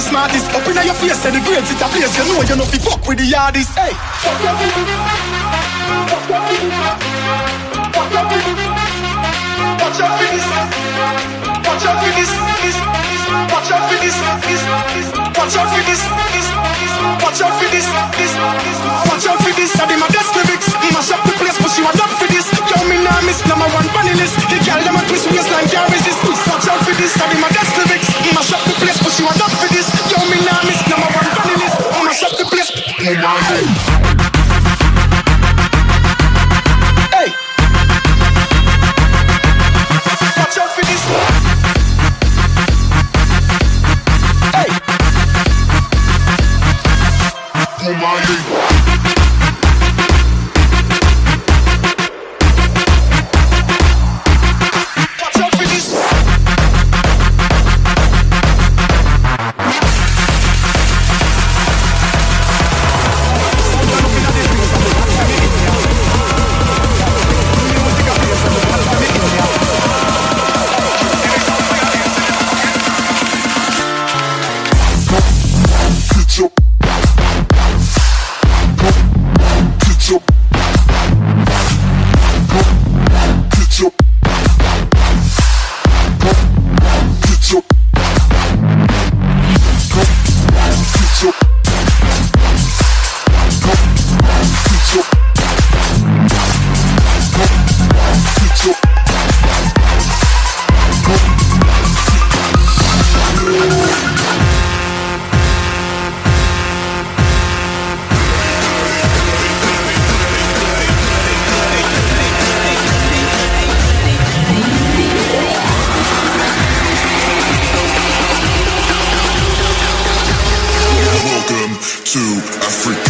the smartest. Open up your face and the grades it a place. You know you know the fuck with the artists, Hey. to Africa.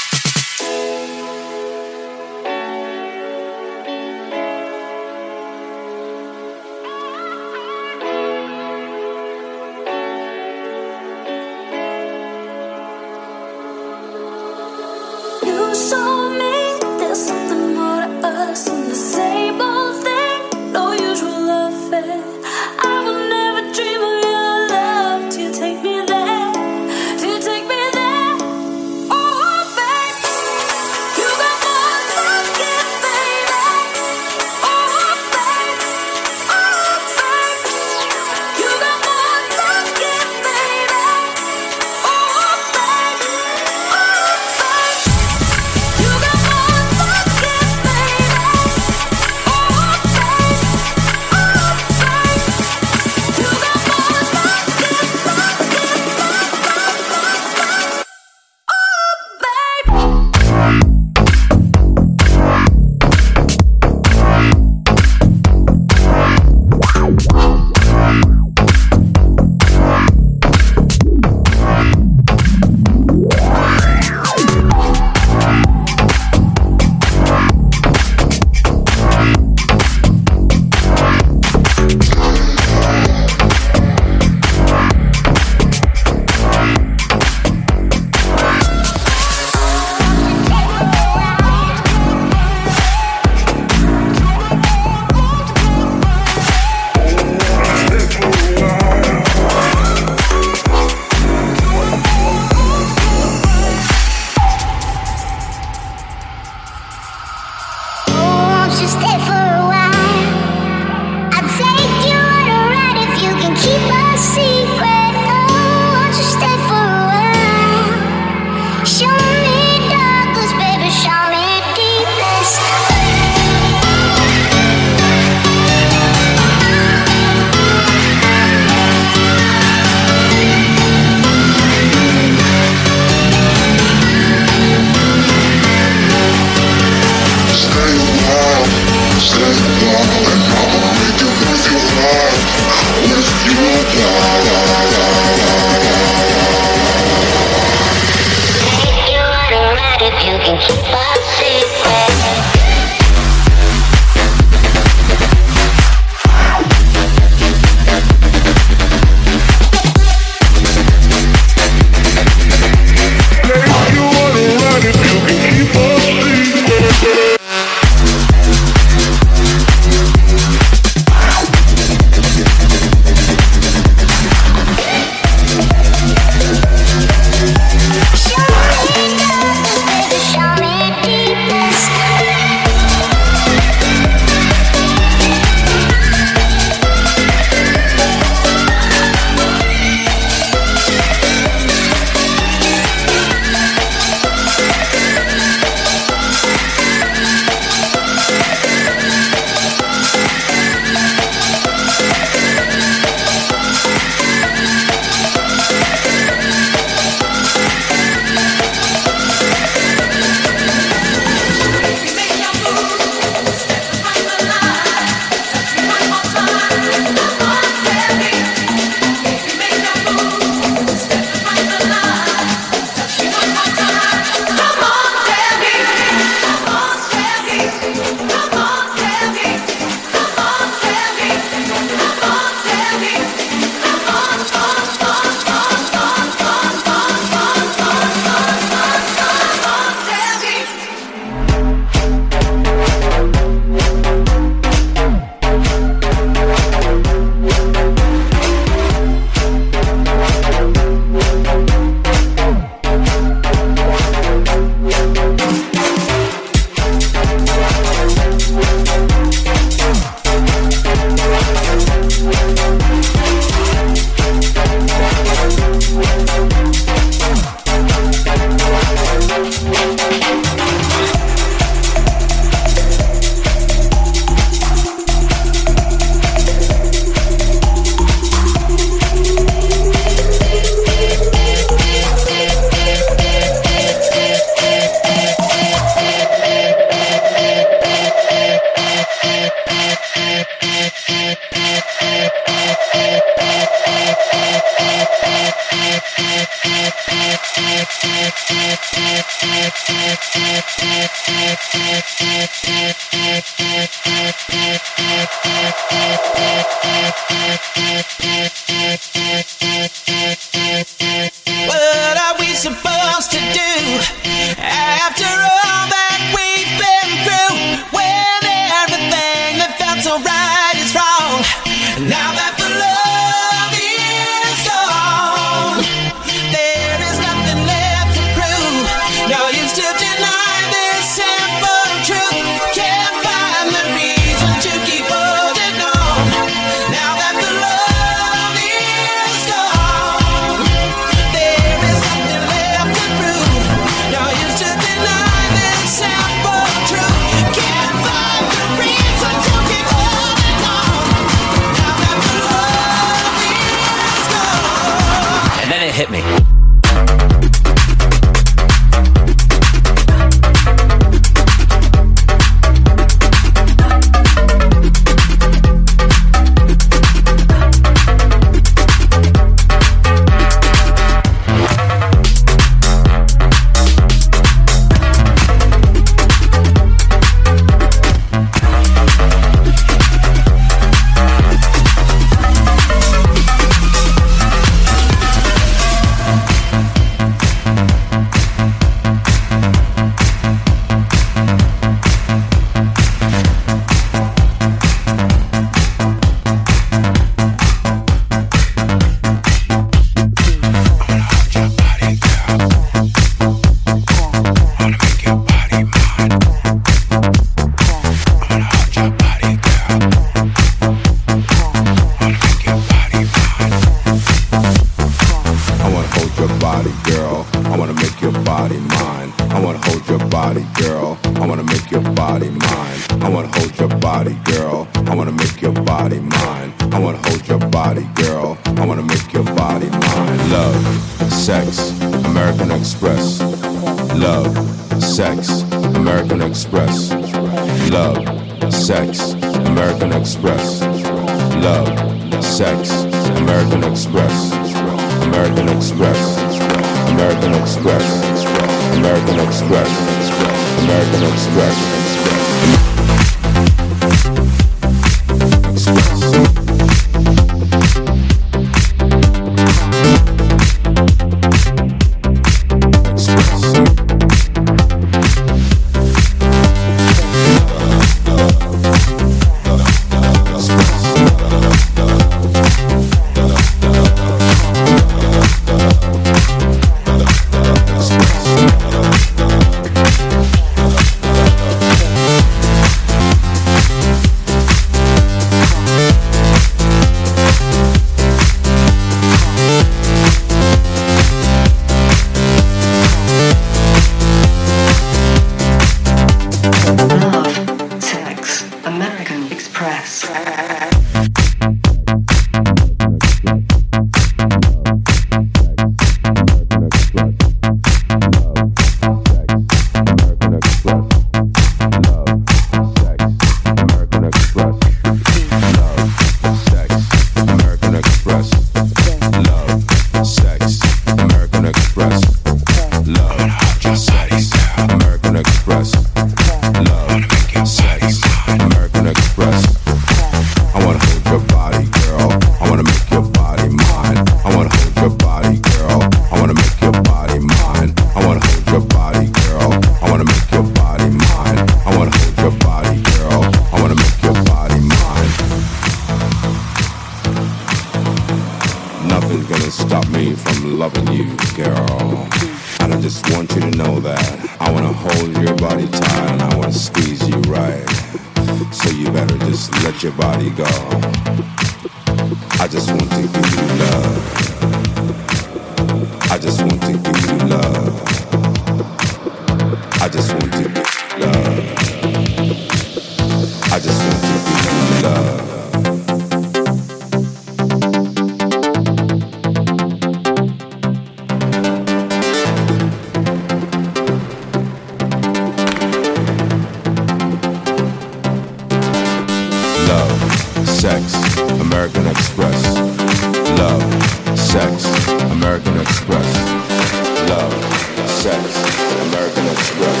Sex, American Express.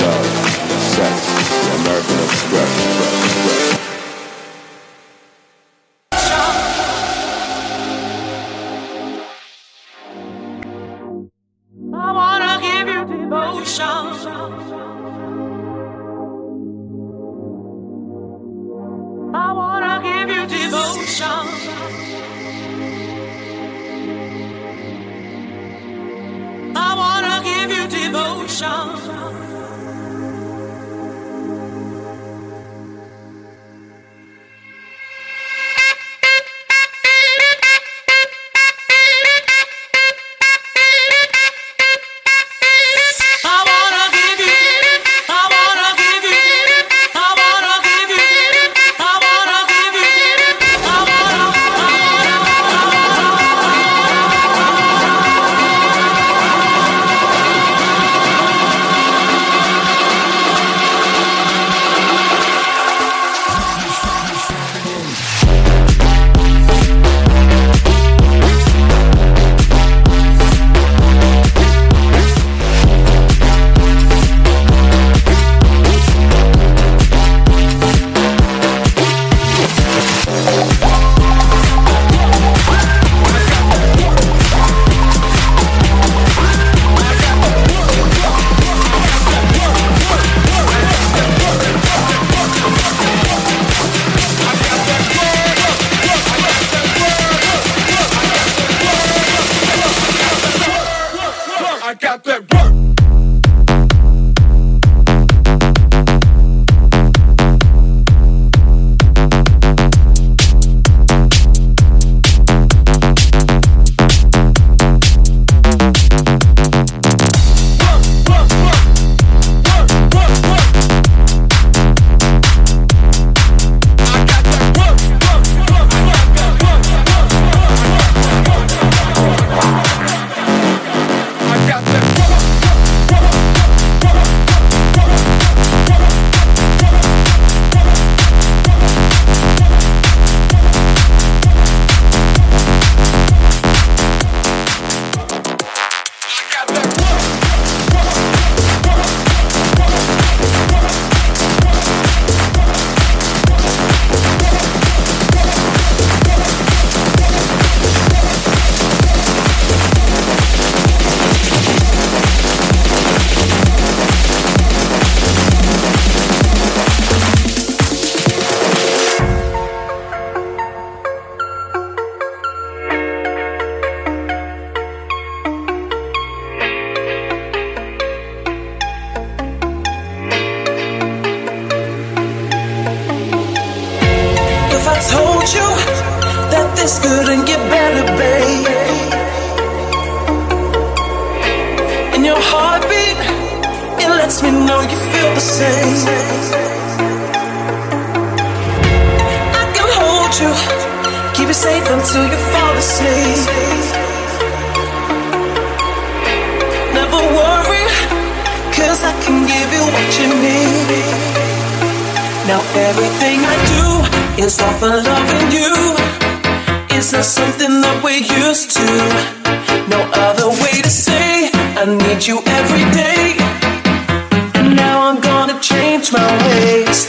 Love, get better, babe, your heartbeat, it lets me know you feel the same. I can hold you, keep you safe until you fall asleep. Never worry, cause I can give you what you need. Now everything I do is all for loving you. Is there something that we're used to? No other way to say I need you every day. And now I'm gonna change my ways,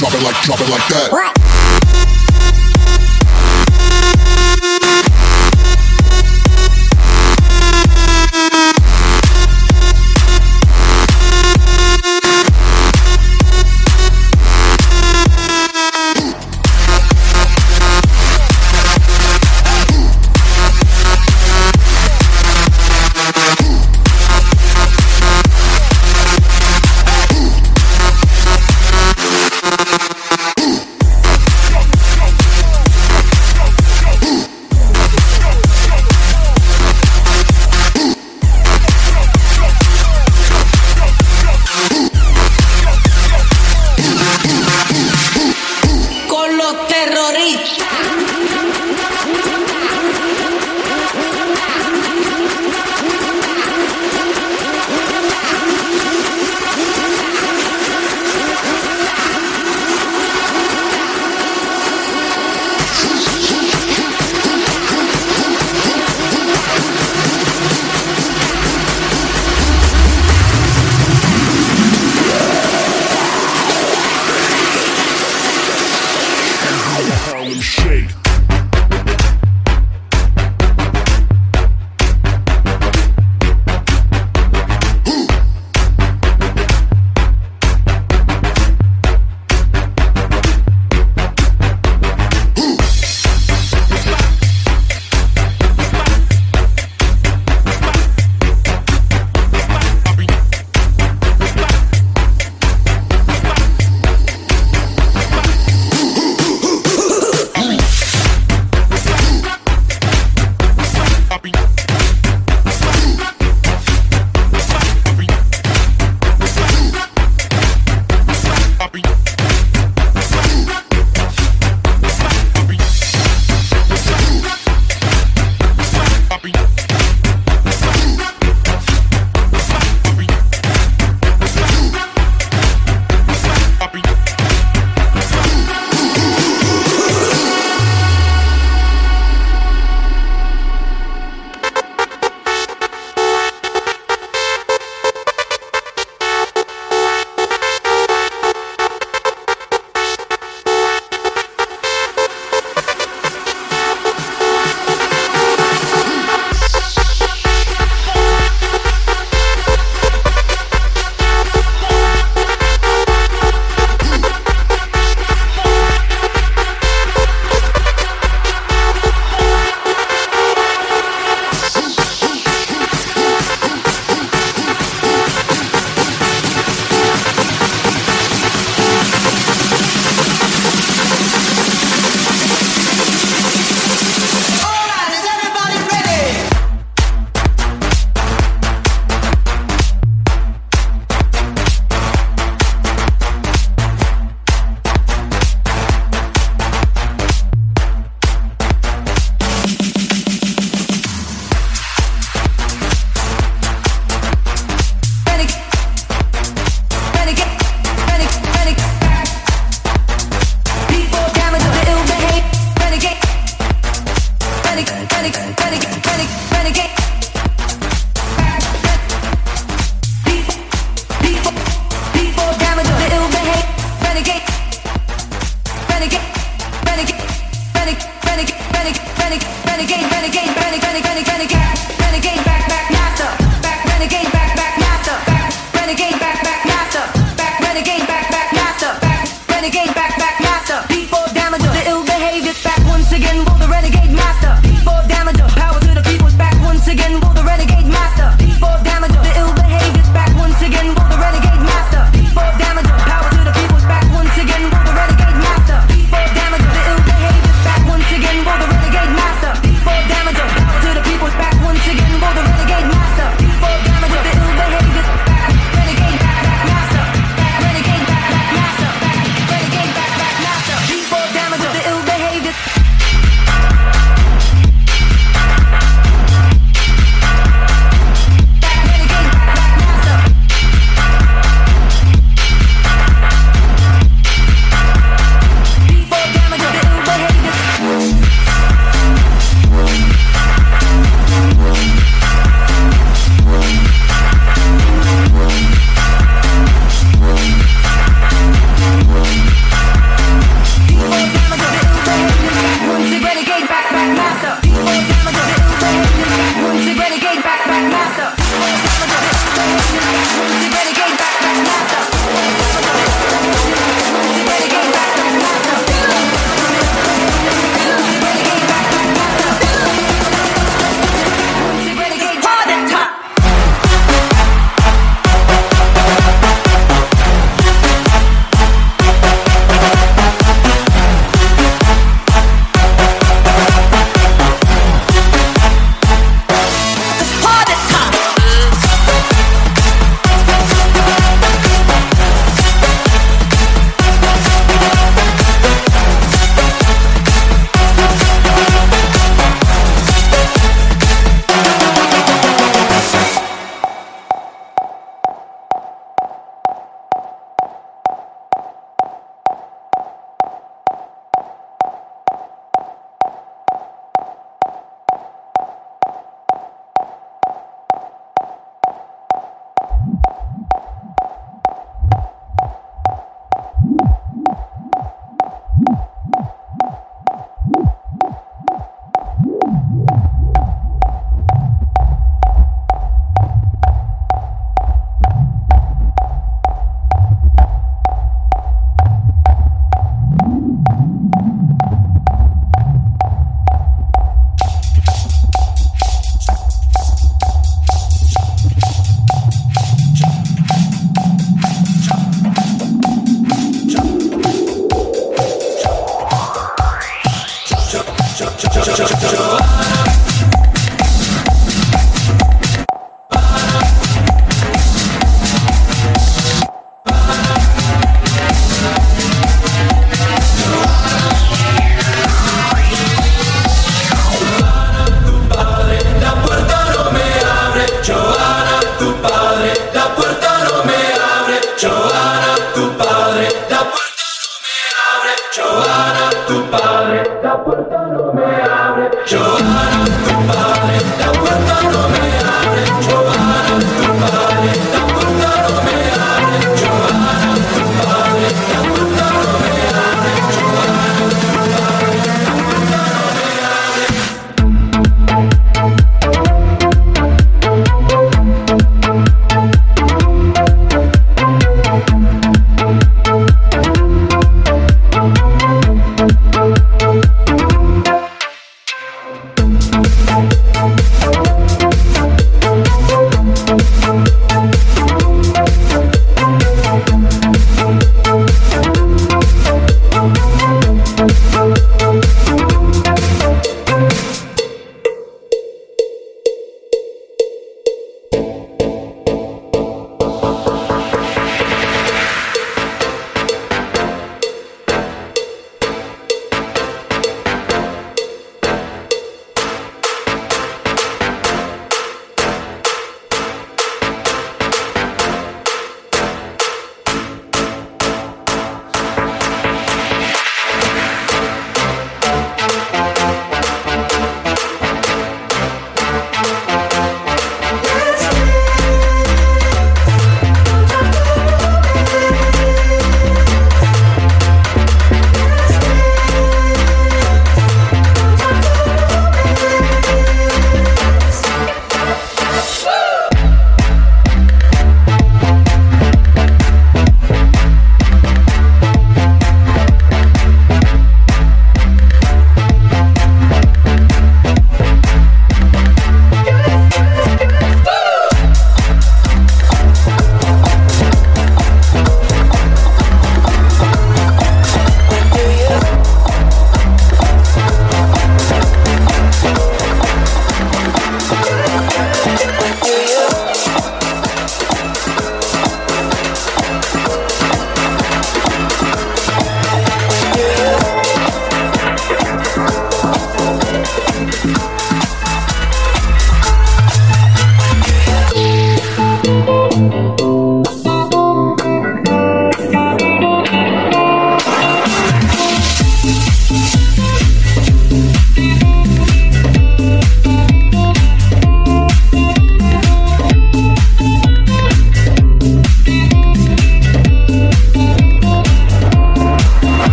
drop it like, drop it like that.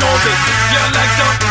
know this. Like the